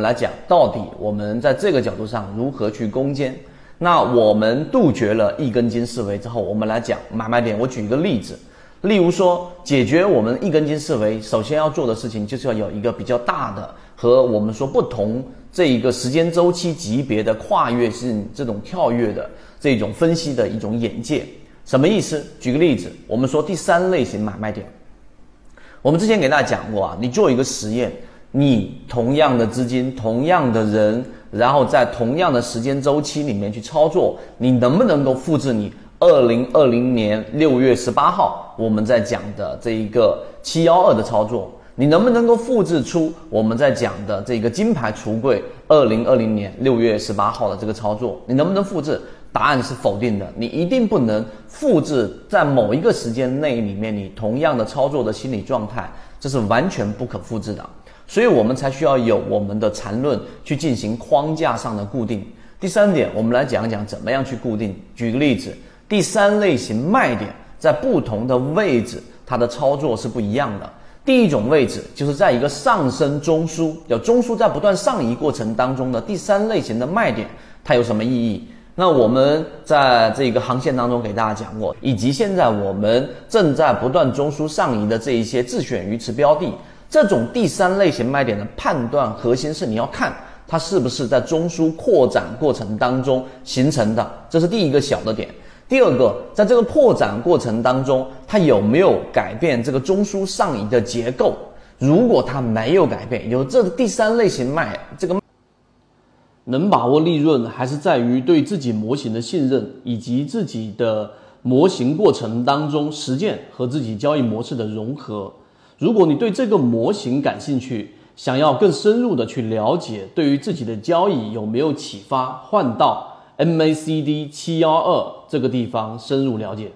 来讲，到底我们在这个角度上如何去攻坚？那我们杜绝了一根筋思维之后，我们来讲买卖点。我举一个例子，例如说，解决我们一根筋思维，首先要做的事情就是要有一个比较大的和我们说不同这一个时间周期级别的跨越性这种跳跃的这种分析的一种眼界。什么意思？举个例子，我们说第三类型买卖点，我们之前给大家讲过啊，你做一个实验。你同样的资金，同样的人，然后在同样的时间周期里面去操作，你能不能够复制你二零二零年六月十八号我们在讲的这一个七幺二的操作？你能不能够复制出我们在讲的这个金牌橱柜二零二零年六月十八号的这个操作？你能不能复制？答案是否定的。你一定不能复制在某一个时间内里面你同样的操作的心理状态，这是完全不可复制的。所以我们才需要有我们的缠论去进行框架上的固定。第三点，我们来讲讲怎么样去固定。举个例子，第三类型卖点在不同的位置，它的操作是不一样的。第一种位置就是在一个上升中枢，有中枢在不断上移过程当中的第三类型的卖点，它有什么意义？那我们在这个航线当中给大家讲过，以及现在我们正在不断中枢上移的这一些自选鱼池标的。这种第三类型卖点的判断核心是你要看它是不是在中枢扩展过程当中形成的，这是第一个小的点。第二个，在这个扩展过程当中，它有没有改变这个中枢上移的结构？如果它没有改变，有这第三类型卖这个能把握利润，还是在于对自己模型的信任，以及自己的模型过程当中实践和自己交易模式的融合。如果你对这个模型感兴趣，想要更深入的去了解，对于自己的交易有没有启发，换到 MACD 七幺二这个地方深入了解。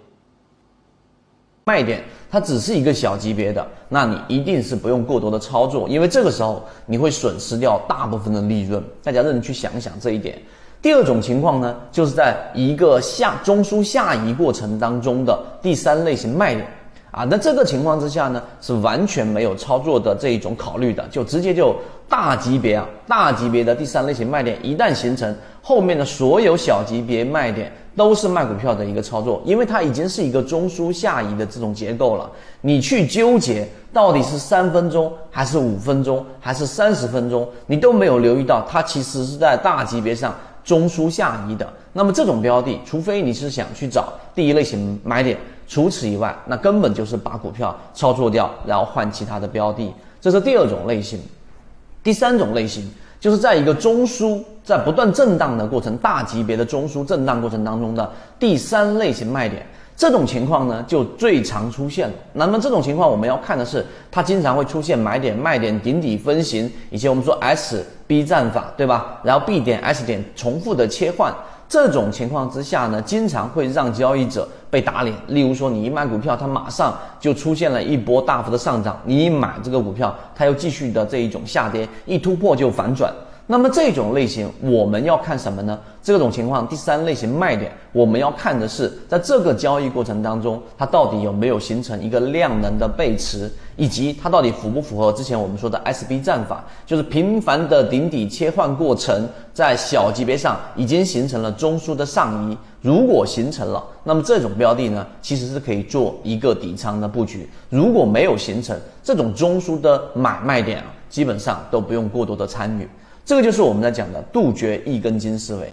卖点它只是一个小级别的，那你一定是不用过多的操作，因为这个时候你会损失掉大部分的利润。大家认真去想想这一点。第二种情况呢，就是在一个下中枢下移过程当中的第三类型卖点。啊，那这个情况之下呢，是完全没有操作的这一种考虑的，就直接就大级别啊，大级别的第三类型卖点一旦形成，后面的所有小级别卖点都是卖股票的一个操作，因为它已经是一个中枢下移的这种结构了。你去纠结到底是三分钟还是五分钟还是三十分钟，你都没有留意到它其实是在大级别上中枢下移的。那么这种标的，除非你是想去找第一类型买点。除此以外，那根本就是把股票操作掉，然后换其他的标的，这是第二种类型。第三种类型就是在一个中枢在不断震荡的过程，大级别的中枢震荡过程当中的第三类型卖点，这种情况呢就最常出现。那么这种情况我们要看的是，它经常会出现买点、卖点、顶底分型，以及我们说 S B 战法，对吧？然后 B 点、S 点重复的切换。这种情况之下呢，经常会让交易者被打脸。例如说，你一卖股票，它马上就出现了一波大幅的上涨；你一买这个股票，它又继续的这一种下跌，一突破就反转。那么这种类型我们要看什么呢？这种情况第三类型卖点，我们要看的是在这个交易过程当中，它到底有没有形成一个量能的背驰，以及它到底符不符合之前我们说的 SB 战法，就是频繁的顶底切换过程，在小级别上已经形成了中枢的上移。如果形成了，那么这种标的呢，其实是可以做一个底仓的布局。如果没有形成这种中枢的买卖点啊，基本上都不用过多的参与。这个就是我们在讲的杜绝一根筋思维。